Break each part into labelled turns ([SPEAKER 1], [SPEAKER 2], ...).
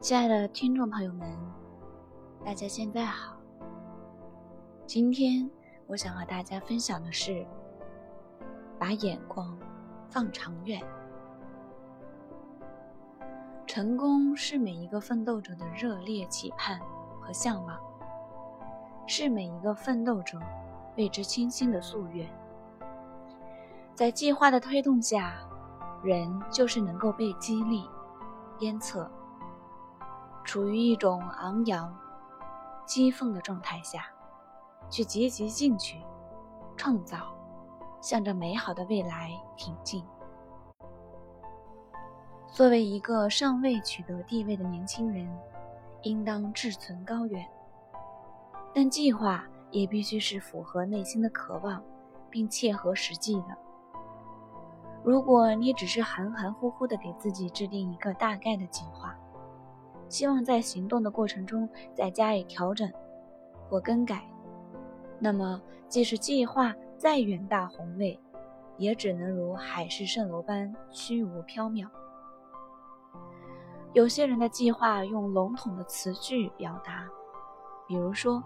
[SPEAKER 1] 亲爱的听众朋友们，大家现在好。今天我想和大家分享的是，把眼光放长远。成功是每一个奋斗者的热烈期盼和向往，是每一个奋斗者为之倾心的夙愿。在计划的推动下，人就是能够被激励、鞭策。处于一种昂扬、激愤的状态下，去积极进取、创造，向着美好的未来挺进。作为一个尚未取得地位的年轻人，应当志存高远，但计划也必须是符合内心的渴望，并切合实际的。如果你只是含含糊糊的给自己制定一个大概的计划，希望在行动的过程中再加以调整或更改，那么即使计划再远大宏伟，也只能如海市蜃楼般虚无缥缈。有些人的计划用笼统的词句表达，比如说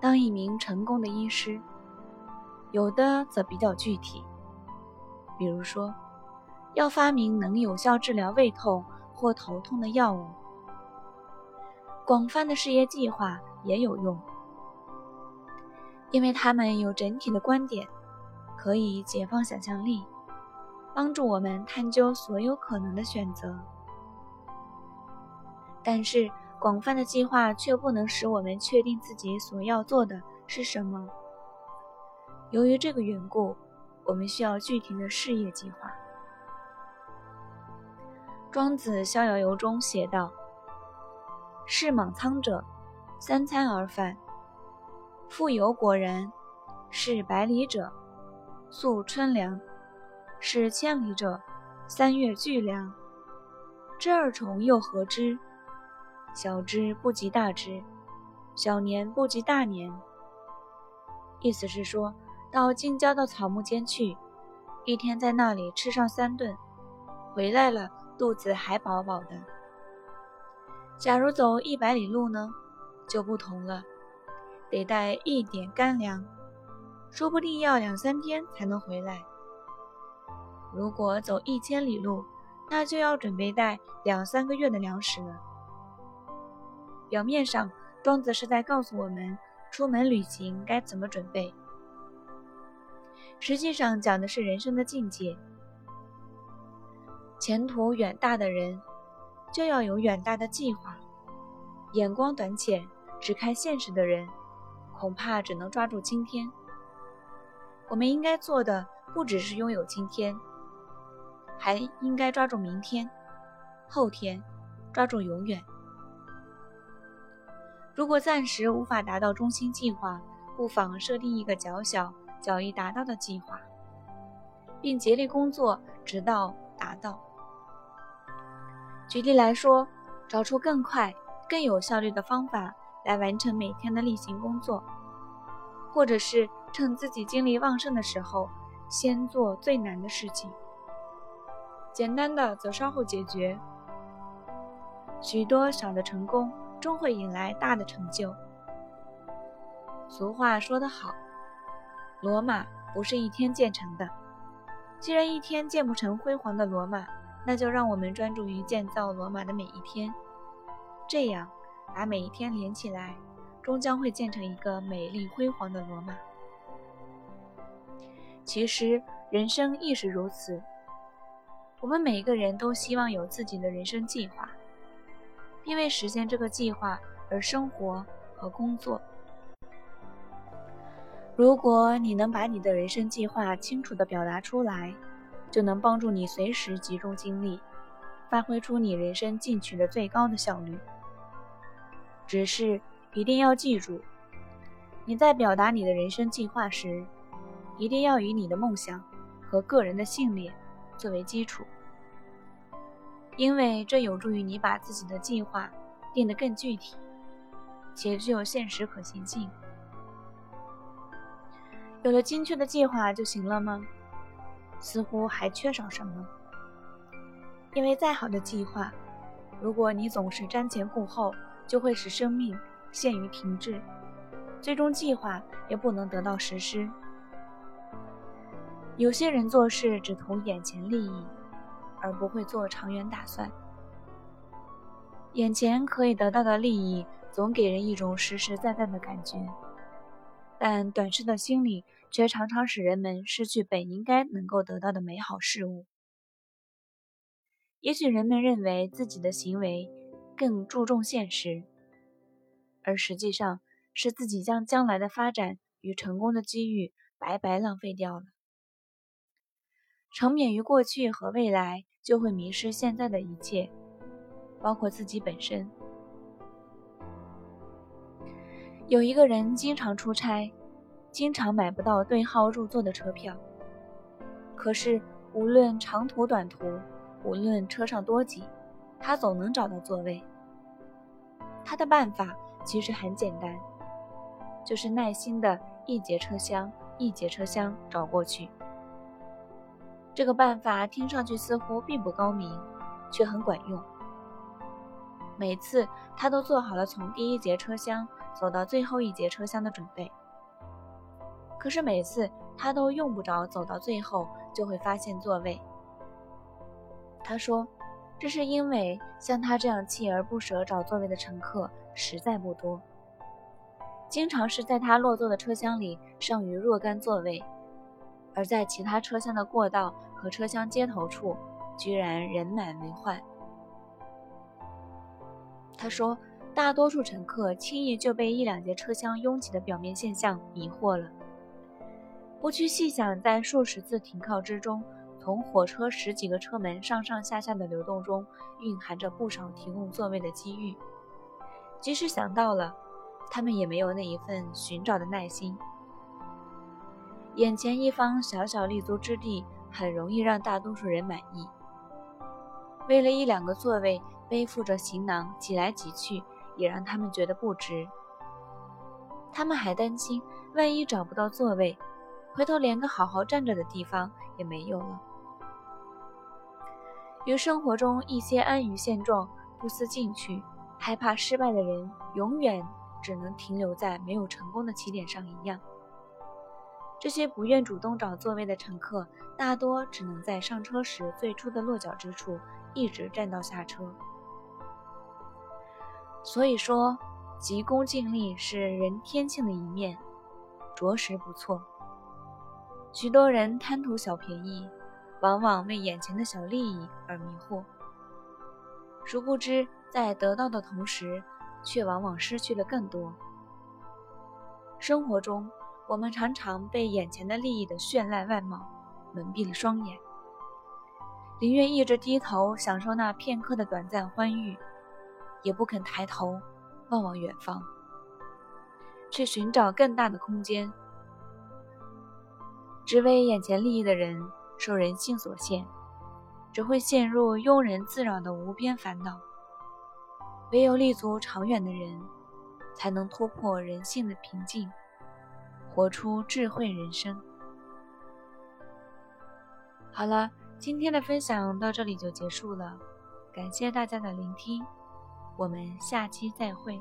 [SPEAKER 1] 当一名成功的医师；有的则比较具体，比如说要发明能有效治疗胃痛或头痛的药物。广泛的事业计划也有用，因为他们有整体的观点，可以解放想象力，帮助我们探究所有可能的选择。但是，广泛的计划却不能使我们确定自己所要做的是什么。由于这个缘故，我们需要具体的事业计划。庄子《逍遥游》中写道。是莽苍者，三餐而饭；富有果然，是百里者，宿春粮；是千里者，三月巨粮。这二重又何之？小之不及大之，小年不及大年。意思是说，到近郊的草木间去，一天在那里吃上三顿，回来了肚子还饱饱的。假如走一百里路呢，就不同了，得带一点干粮，说不定要两三天才能回来。如果走一千里路，那就要准备带两三个月的粮食了。表面上，庄子是在告诉我们出门旅行该怎么准备，实际上讲的是人生的境界。前途远大的人。就要有远大的计划，眼光短浅、只看现实的人，恐怕只能抓住今天。我们应该做的不只是拥有今天，还应该抓住明天、后天，抓住永远。如果暂时无法达到中心计划，不妨设定一个较小、较易达到的计划，并竭力工作，直到达到。举例来说，找出更快、更有效率的方法来完成每天的例行工作，或者是趁自己精力旺盛的时候，先做最难的事情，简单的则稍后解决。许多小的成功终会引来大的成就。俗话说得好，罗马不是一天建成的。既然一天建不成辉煌的罗马，那就让我们专注于建造罗马的每一天，这样把每一天连起来，终将会建成一个美丽辉煌的罗马。其实人生亦是如此，我们每一个人都希望有自己的人生计划，并为实现这个计划而生活和工作。如果你能把你的人生计划清楚地表达出来，就能帮助你随时集中精力，发挥出你人生进取的最高的效率。只是一定要记住，你在表达你的人生计划时，一定要以你的梦想和个人的信念作为基础，因为这有助于你把自己的计划定得更具体，且具有现实可行性。有了精确的计划就行了吗？似乎还缺少什么。因为再好的计划，如果你总是瞻前顾后，就会使生命陷于停滞，最终计划也不能得到实施。有些人做事只图眼前利益，而不会做长远打算。眼前可以得到的利益，总给人一种实实在在的感觉，但短视的心理却常常使人们失去本应该能够得到的美好事物。也许人们认为自己的行为更注重现实，而实际上是自己将将来的发展与成功的机遇白白浪费掉了。沉湎于过去和未来，就会迷失现在的一切，包括自己本身。有一个人经常出差，经常买不到对号入座的车票。可是无论长途短途，无论车上多挤，他总能找到座位。他的办法其实很简单，就是耐心的一节车厢一节车厢找过去。这个办法听上去似乎并不高明，却很管用。每次他都做好了从第一节车厢走到最后一节车厢的准备。可是每次他都用不着走到最后就会发现座位。他说：“这是因为像他这样锲而不舍找座位的乘客实在不多，经常是在他落座的车厢里剩余若干座位。”而在其他车厢的过道和车厢接头处，居然人满为患。他说：“大多数乘客轻易就被一两节车厢拥挤的表面现象迷惑了，不去细想在数十次停靠之中，从火车十几个车门上上下下的流动中，蕴含着不少提供座位的机遇。即使想到了，他们也没有那一份寻找的耐心。”眼前一方小小立足之地，很容易让大多数人满意。为了一两个座位，背负着行囊挤来挤去，也让他们觉得不值。他们还担心，万一找不到座位，回头连个好好站着的地方也没有了。与生活中一些安于现状、不思进取、害怕失败的人，永远只能停留在没有成功的起点上一样。这些不愿主动找座位的乘客，大多只能在上车时最初的落脚之处一直站到下车。所以说，急功近利是人天性的一面，着实不错。许多人贪图小便宜，往往为眼前的小利益而迷惑，殊不知在得到的同时，却往往失去了更多。生活中。我们常常被眼前的利益的绚烂外貌蒙蔽了双眼，宁愿一直低头享受那片刻的短暂欢愉，也不肯抬头望望远方，去寻找更大的空间。只为眼前利益的人，受人性所限，只会陷入庸人自扰的无边烦恼。唯有立足长远的人，才能突破人性的平静。活出智慧人生。好了，今天的分享到这里就结束了，感谢大家的聆听，我们下期再会。